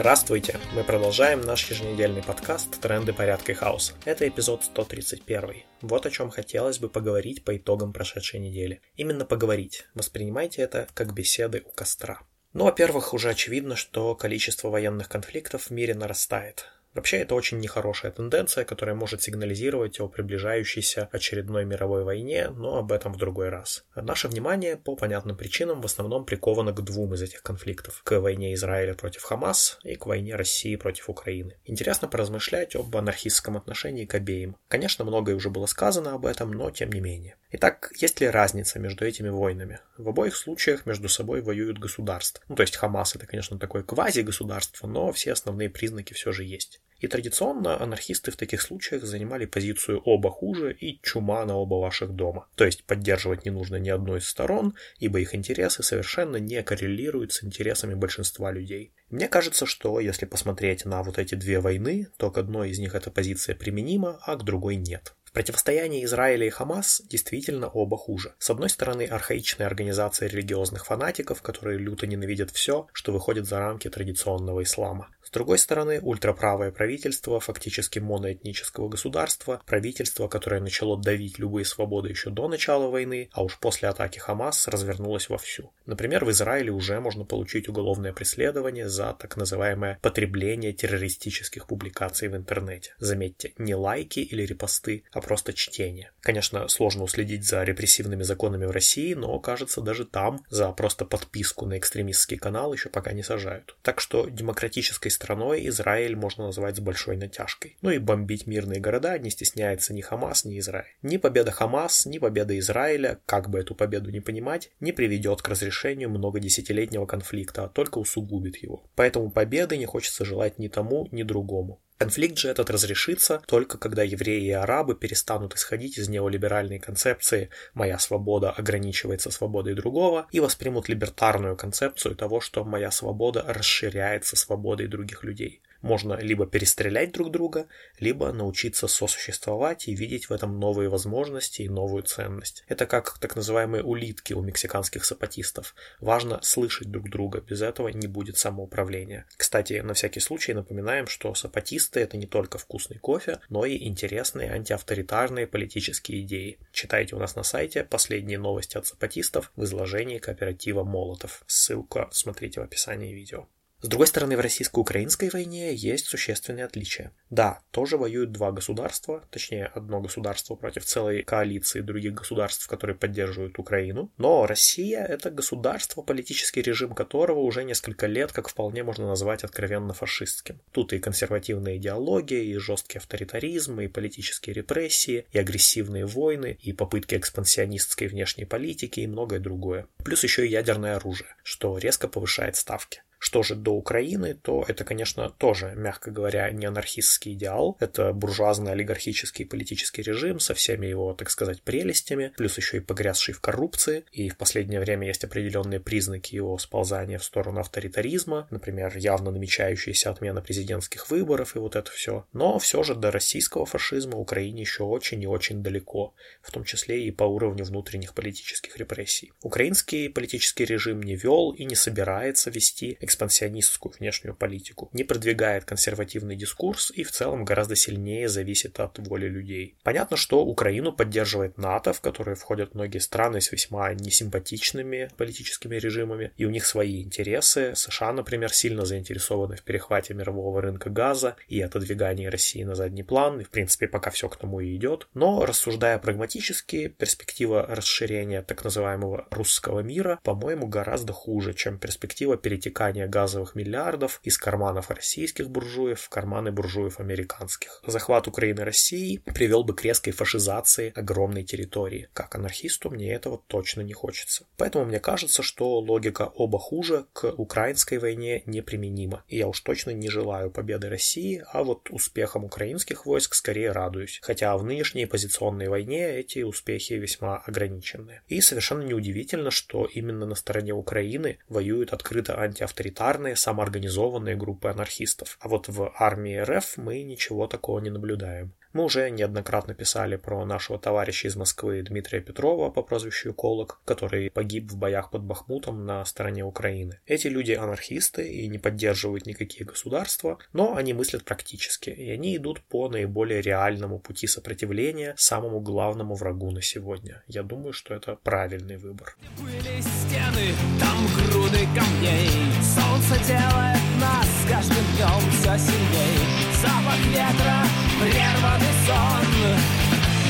Здравствуйте! Мы продолжаем наш еженедельный подкаст «Тренды порядка и хаоса». Это эпизод 131. Вот о чем хотелось бы поговорить по итогам прошедшей недели. Именно поговорить. Воспринимайте это как беседы у костра. Ну, во-первых, уже очевидно, что количество военных конфликтов в мире нарастает. Вообще это очень нехорошая тенденция, которая может сигнализировать о приближающейся очередной мировой войне, но об этом в другой раз. Наше внимание по понятным причинам в основном приковано к двум из этих конфликтов. К войне Израиля против Хамас и к войне России против Украины. Интересно поразмышлять об анархистском отношении к обеим. Конечно, многое уже было сказано об этом, но тем не менее. Итак, есть ли разница между этими войнами? В обоих случаях между собой воюют государства. Ну, то есть Хамас это, конечно, такое квази-государство, но все основные признаки все же есть. И традиционно анархисты в таких случаях занимали позицию «оба хуже» и «чума на оба ваших дома». То есть поддерживать не нужно ни одной из сторон, ибо их интересы совершенно не коррелируют с интересами большинства людей. Мне кажется, что если посмотреть на вот эти две войны, то к одной из них эта позиция применима, а к другой нет. В противостоянии Израиля и Хамас действительно оба хуже. С одной стороны, архаичная организация религиозных фанатиков, которые люто ненавидят все, что выходит за рамки традиционного ислама. С другой стороны, ультраправое правительство фактически моноэтнического государства, правительство, которое начало давить любые свободы еще до начала войны, а уж после атаки Хамас развернулось вовсю. Например, в Израиле уже можно получить уголовное преследование за так называемое потребление террористических публикаций в интернете. Заметьте, не лайки или репосты, а просто чтение. Конечно, сложно уследить за репрессивными законами в России, но, кажется, даже там за просто подписку на экстремистский канал еще пока не сажают. Так что демократической страной Израиль можно назвать с большой натяжкой. Ну и бомбить мирные города не стесняется ни Хамас, ни Израиль. Ни победа Хамас, ни победа Израиля, как бы эту победу не понимать, не приведет к разрешению многодесятилетнего конфликта, а только усугубит его. Поэтому победы не хочется желать ни тому, ни другому. Конфликт же этот разрешится только когда евреи и арабы перестанут исходить из неолиберальной концепции «моя свобода ограничивается свободой другого» и воспримут либертарную концепцию того, что моя свобода расширяется свободой других людей. Можно либо перестрелять друг друга, либо научиться сосуществовать и видеть в этом новые возможности и новую ценность. Это как так называемые улитки у мексиканских сапатистов. Важно слышать друг друга, без этого не будет самоуправления. Кстати, на всякий случай напоминаем, что сапатисты это не только вкусный кофе, но и интересные антиавторитарные политические идеи. Читайте у нас на сайте последние новости от сапатистов в изложении кооператива Молотов. Ссылка смотрите в описании видео. С другой стороны, в российско-украинской войне есть существенные отличия. Да, тоже воюют два государства, точнее, одно государство против целой коалиции других государств, которые поддерживают Украину. Но Россия — это государство, политический режим которого уже несколько лет как вполне можно назвать откровенно фашистским. Тут и консервативная идеология, и жесткий авторитаризм, и политические репрессии, и агрессивные войны, и попытки экспансионистской внешней политики, и многое другое. Плюс еще и ядерное оружие, что резко повышает ставки. Что же до Украины, то это, конечно, тоже, мягко говоря, не анархистский идеал. Это буржуазный олигархический политический режим со всеми его, так сказать, прелестями, плюс еще и погрязший в коррупции. И в последнее время есть определенные признаки его сползания в сторону авторитаризма, например, явно намечающаяся отмена президентских выборов и вот это все. Но все же до российского фашизма Украине еще очень и очень далеко, в том числе и по уровню внутренних политических репрессий. Украинский политический режим не вел и не собирается вести экспансионистскую внешнюю политику, не продвигает консервативный дискурс и в целом гораздо сильнее зависит от воли людей. Понятно, что Украину поддерживает НАТО, в которое входят многие страны с весьма несимпатичными политическими режимами, и у них свои интересы. США, например, сильно заинтересованы в перехвате мирового рынка газа и отодвигании России на задний план, и в принципе пока все к тому и идет. Но рассуждая прагматически, перспектива расширения так называемого русского мира, по-моему, гораздо хуже, чем перспектива перетекания переливания газовых миллиардов из карманов российских буржуев в карманы буржуев американских. Захват Украины России привел бы к резкой фашизации огромной территории. Как анархисту мне этого точно не хочется. Поэтому мне кажется, что логика оба хуже к украинской войне неприменима. И я уж точно не желаю победы России, а вот успехом украинских войск скорее радуюсь. Хотя в нынешней позиционной войне эти успехи весьма ограниченные. И совершенно неудивительно, что именно на стороне Украины воюют открыто антиавторитарные авторитарные, самоорганизованные группы анархистов. А вот в армии РФ мы ничего такого не наблюдаем. Мы уже неоднократно писали про нашего товарища из Москвы Дмитрия Петрова по прозвищу Эколог, который погиб в боях под Бахмутом на стороне Украины. Эти люди анархисты и не поддерживают никакие государства, но они мыслят практически, и они идут по наиболее реальному пути сопротивления самому главному врагу на сегодня. Я думаю, что это правильный выбор. Были стены, там груды камней. Солнце делает нас каждым днем все сильней. Запах ветра, прерванный сон.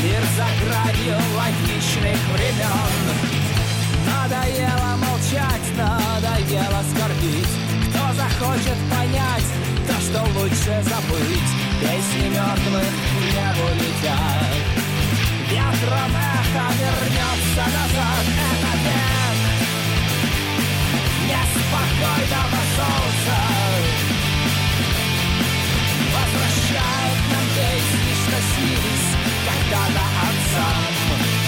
Мир за гранью логичных времен Надоело молчать, надоело скорбить. Кто захочет понять то, что лучше забыть? Песни мертвых в небо летят. Ветром эхо вернется назад. Это век неспокойного солнца Возвращает нам песни, что снились когда-то отцам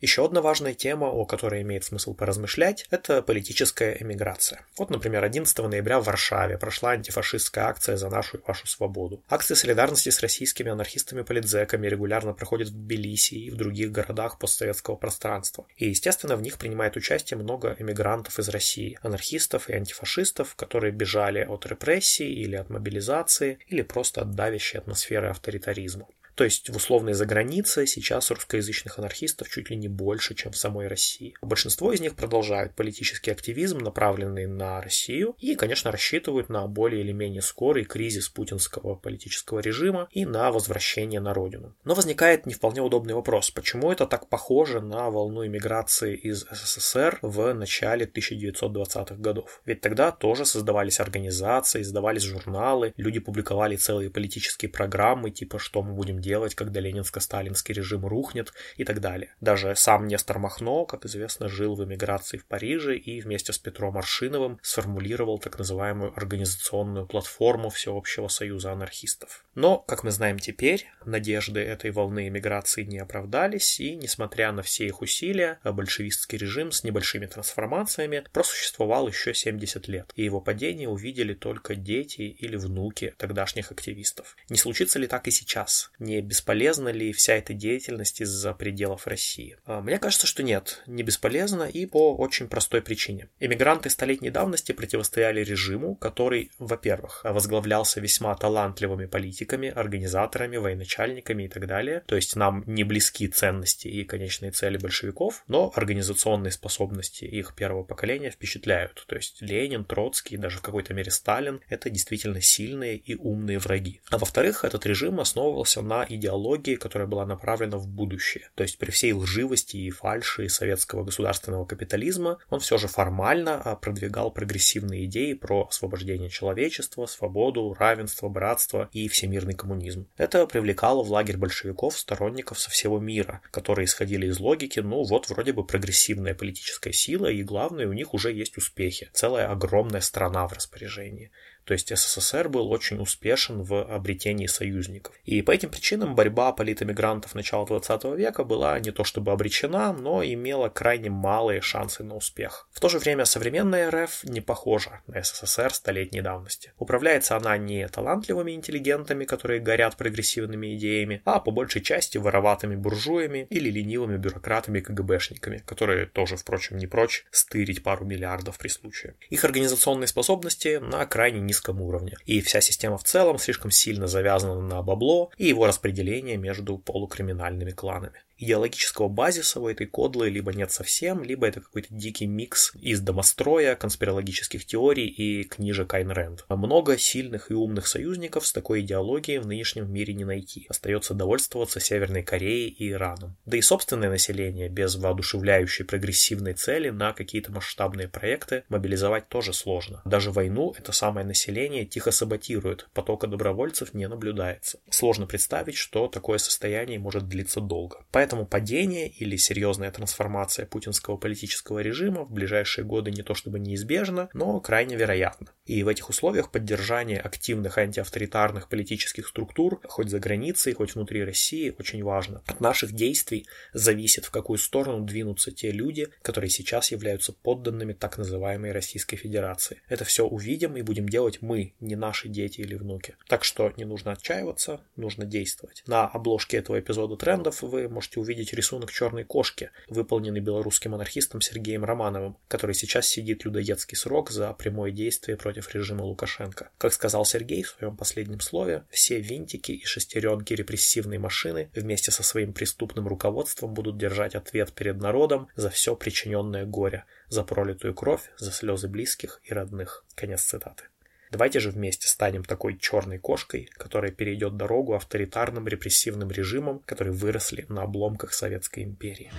еще одна важная тема, о которой имеет смысл поразмышлять, это политическая эмиграция. Вот, например, 11 ноября в Варшаве прошла антифашистская акция «За нашу и вашу свободу». Акции солидарности с российскими анархистами-политзеками регулярно проходят в Тбилиси и в других городах постсоветского пространства. И, естественно, в них принимает участие много эмигрантов из России, анархистов и антифашистов, которые бежали от репрессий или от мобилизации, или просто от давящей атмосферы авторитаризма. То есть в условной загранице сейчас русскоязычных анархистов чуть ли не больше, чем в самой России. Большинство из них продолжают политический активизм, направленный на Россию, и, конечно, рассчитывают на более или менее скорый кризис путинского политического режима и на возвращение на родину. Но возникает не вполне удобный вопрос, почему это так похоже на волну иммиграции из СССР в начале 1920-х годов? Ведь тогда тоже создавались организации, издавались журналы, люди публиковали целые политические программы, типа «Что мы будем делать когда ленинско-сталинский режим рухнет и так далее. Даже сам Нестор Махно, как известно, жил в эмиграции в Париже и вместе с Петром Аршиновым сформулировал так называемую организационную платформу Всеобщего союза анархистов. Но, как мы знаем теперь, надежды этой волны эмиграции не оправдались, и, несмотря на все их усилия, большевистский режим с небольшими трансформациями просуществовал еще 70 лет, и его падение увидели только дети или внуки тогдашних активистов. Не случится ли так и сейчас? Не бесполезна ли вся эта деятельность из-за пределов России? А, мне кажется, что нет, не бесполезна и по очень простой причине. Эмигранты столетней давности противостояли режиму, который, во-первых, возглавлялся весьма талантливыми политиками, организаторами, военачальниками и так далее, то есть нам не близки ценности и конечные цели большевиков, но организационные способности их первого поколения впечатляют, то есть Ленин, Троцкий, даже в какой-то мере Сталин — это действительно сильные и умные враги. А во-вторых, этот режим основывался на идеологии, которая была направлена в будущее. То есть при всей лживости и фальши советского государственного капитализма он все же формально а, продвигал прогрессивные идеи про освобождение человечества, свободу, равенство, братство и всемирный коммунизм. Это привлекало в лагерь большевиков сторонников со всего мира, которые исходили из логики, ну вот вроде бы прогрессивная политическая сила, и главное, у них уже есть успехи. Целая огромная страна в распоряжении. То есть СССР был очень успешен в обретении союзников. И по этим причинам борьба политэмигрантов начала 20 века была не то чтобы обречена, но имела крайне малые шансы на успех. В то же время современная РФ не похожа на СССР столетней давности. Управляется она не талантливыми интеллигентами, которые горят прогрессивными идеями, а по большей части вороватыми буржуями или ленивыми бюрократами-КГБшниками, которые тоже, впрочем, не прочь стырить пару миллиардов при случае. Их организационные способности на крайне низком уровне. И вся система в целом слишком сильно завязана на бабло и его распределение между полукриминальными кланами идеологического базиса у этой кодлы либо нет совсем, либо это какой-то дикий микс из домостроя, конспирологических теорий и книжек Айн Рэнд. Много сильных и умных союзников с такой идеологией в нынешнем мире не найти. Остается довольствоваться Северной Кореей и Ираном. Да и собственное население без воодушевляющей прогрессивной цели на какие-то масштабные проекты мобилизовать тоже сложно. Даже войну это самое население тихо саботирует, потока добровольцев не наблюдается. Сложно представить, что такое состояние может длиться долго. Поэтому Поэтому падение или серьезная трансформация путинского политического режима в ближайшие годы не то чтобы неизбежно, но крайне вероятно. И в этих условиях поддержание активных антиавторитарных политических структур, хоть за границей, хоть внутри России, очень важно. От наших действий зависит, в какую сторону двинутся те люди, которые сейчас являются подданными так называемой Российской Федерации. Это все увидим и будем делать мы, не наши дети или внуки. Так что не нужно отчаиваться, нужно действовать. На обложке этого эпизода трендов вы можете увидеть рисунок черной кошки, выполненный белорусским анархистом Сергеем Романовым, который сейчас сидит людоедский срок за прямое действие против режима Лукашенко. Как сказал Сергей в своем последнем слове, все винтики и шестеренки репрессивной машины вместе со своим преступным руководством будут держать ответ перед народом за все причиненное горе, за пролитую кровь, за слезы близких и родных. Конец цитаты. Давайте же вместе станем такой черной кошкой, которая перейдет дорогу авторитарным репрессивным режимам, которые выросли на обломках Советской империи.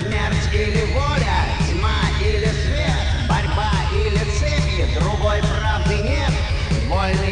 Смерть или воля, тьма или свет, борьба или цепи, другой. life.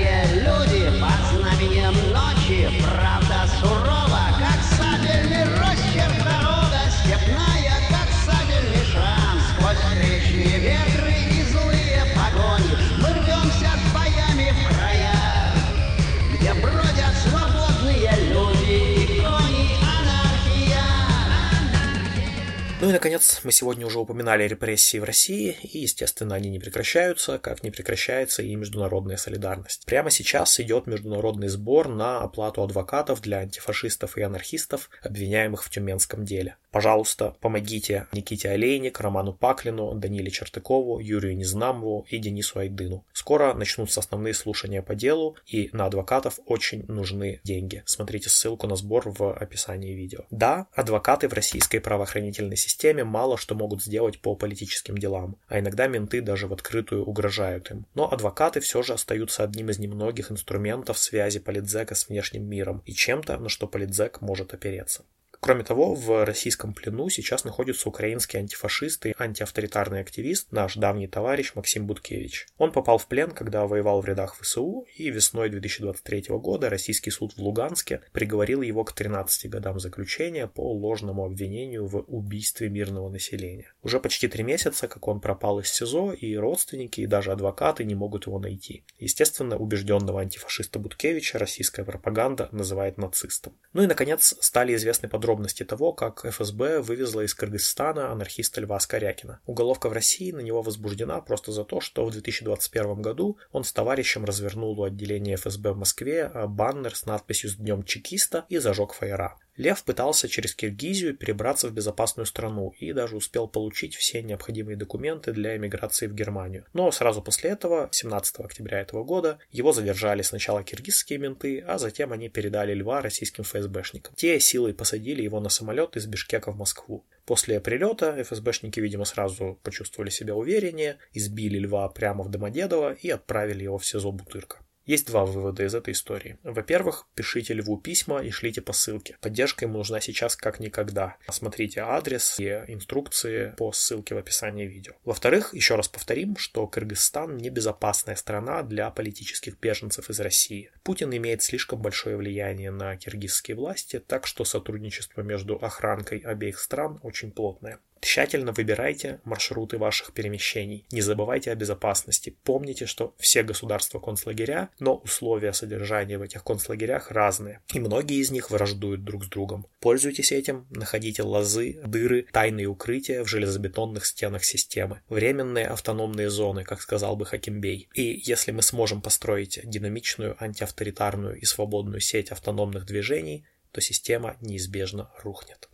Мы сегодня уже упоминали репрессии в России, и, естественно, они не прекращаются, как не прекращается и международная солидарность. Прямо сейчас идет международный сбор на оплату адвокатов для антифашистов и анархистов, обвиняемых в Тюменском деле. Пожалуйста, помогите Никите Олейник, Роману Паклину, Даниле Чертыкову, Юрию Незнамову и Денису Айдыну. Скоро начнутся основные слушания по делу, и на адвокатов очень нужны деньги. Смотрите ссылку на сбор в описании видео. Да, адвокаты в российской правоохранительной системе мало что могут сделать по политическим делам, а иногда менты даже в открытую угрожают им. Но адвокаты все же остаются одним из немногих инструментов связи политзека с внешним миром и чем-то, на что политзек может опереться. Кроме того, в российском плену сейчас находится украинский антифашист и антиавторитарный активист, наш давний товарищ Максим Буткевич. Он попал в плен, когда воевал в рядах ВСУ, и весной 2023 года российский суд в Луганске приговорил его к 13 годам заключения по ложному обвинению в убийстве мирного населения. Уже почти три месяца, как он пропал из СИЗО, и родственники, и даже адвокаты не могут его найти. Естественно, убежденного антифашиста Буткевича российская пропаганда называет нацистом. Ну и, наконец, стали известны подробности того, как ФСБ вывезла из Кыргызстана анархиста Льва Скорякина. Уголовка в России на него возбуждена просто за то, что в 2021 году он с товарищем развернул у отделения ФСБ в Москве баннер с надписью «С днем чекиста» и зажег фаера. Лев пытался через Киргизию перебраться в безопасную страну и даже успел получить все необходимые документы для эмиграции в Германию. Но сразу после этого, 17 октября этого года, его задержали сначала киргизские менты, а затем они передали Льва российским ФСБшникам. Те силой посадили его на самолет из Бишкека в Москву. После прилета ФСБшники, видимо, сразу почувствовали себя увереннее, избили Льва прямо в Домодедово и отправили его в СИЗО Бутырка. Есть два вывода из этой истории. Во-первых, пишите Льву письма и шлите по ссылке. Поддержка ему нужна сейчас как никогда. Смотрите адрес и инструкции по ссылке в описании видео. Во-вторых, еще раз повторим, что Кыргызстан небезопасная страна для политических беженцев из России. Путин имеет слишком большое влияние на киргизские власти, так что сотрудничество между охранкой обеих стран очень плотное. Тщательно выбирайте маршруты ваших перемещений. Не забывайте о безопасности. Помните, что все государства концлагеря, но условия содержания в этих концлагерях разные. И многие из них враждуют друг с другом. Пользуйтесь этим, находите лозы, дыры, тайные укрытия в железобетонных стенах системы. Временные автономные зоны, как сказал бы Хакимбей. И если мы сможем построить динамичную, антиавторитарную и свободную сеть автономных движений, то система неизбежно рухнет.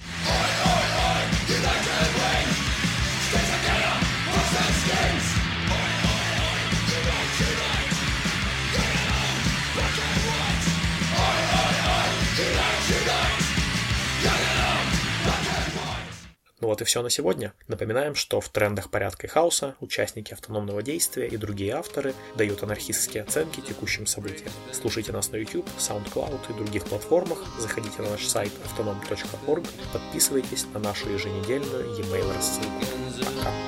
United we States together, us and skins. Вот и все на сегодня. Напоминаем, что в трендах порядка и хаоса участники автономного действия и другие авторы дают анархистские оценки текущим событиям. Слушайте нас на YouTube, SoundCloud и других платформах, заходите на наш сайт autonom.org, подписывайтесь на нашу еженедельную e-mail рассылку. Пока!